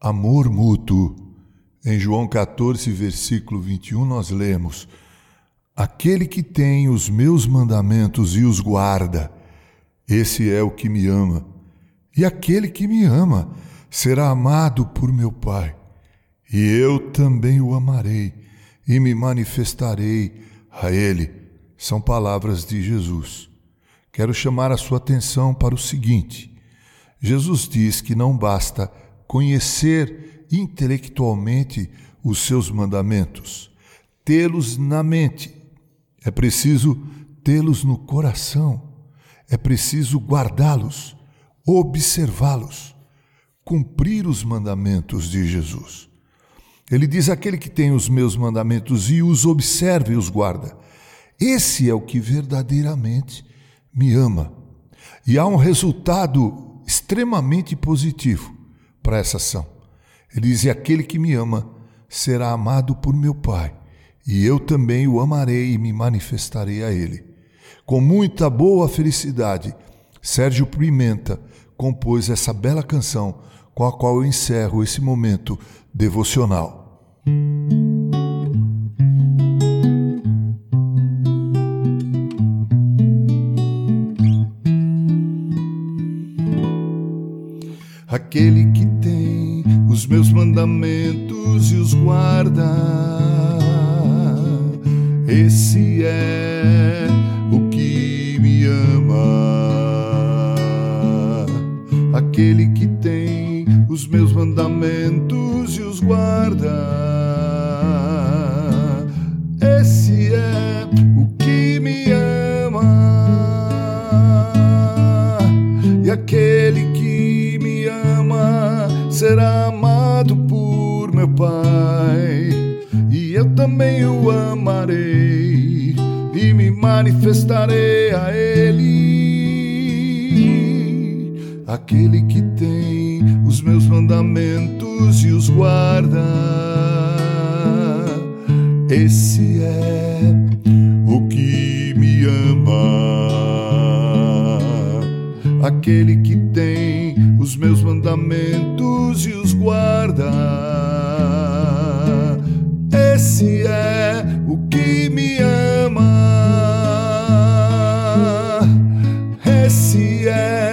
Amor mútuo. Em João 14, versículo 21, nós lemos: Aquele que tem os meus mandamentos e os guarda, esse é o que me ama. E aquele que me ama será amado por meu Pai. E eu também o amarei e me manifestarei a ele. São palavras de Jesus. Quero chamar a sua atenção para o seguinte: Jesus diz que não basta conhecer intelectualmente os seus mandamentos, tê-los na mente. É preciso tê-los no coração. É preciso guardá-los, observá-los, cumprir os mandamentos de Jesus. Ele diz: aquele que tem os meus mandamentos e os observa e os guarda, esse é o que verdadeiramente me ama. E há um resultado extremamente positivo para essa ação. Ele diz: aquele que me ama será amado por meu Pai, e eu também o amarei e me manifestarei a ele. Com muita boa felicidade, Sérgio Pimenta compôs essa bela canção com a qual eu encerro esse momento devocional. Aquele que tem os meus mandamentos e os guarda, esse é o que me ama. Aquele que tem os meus mandamentos e os guarda, também o amarei e me manifestarei a Ele. Aquele que tem os meus mandamentos e os guarda, esse é o que me ama. Aquele que tem os meus mandamentos e os guarda, que me ama. Esse é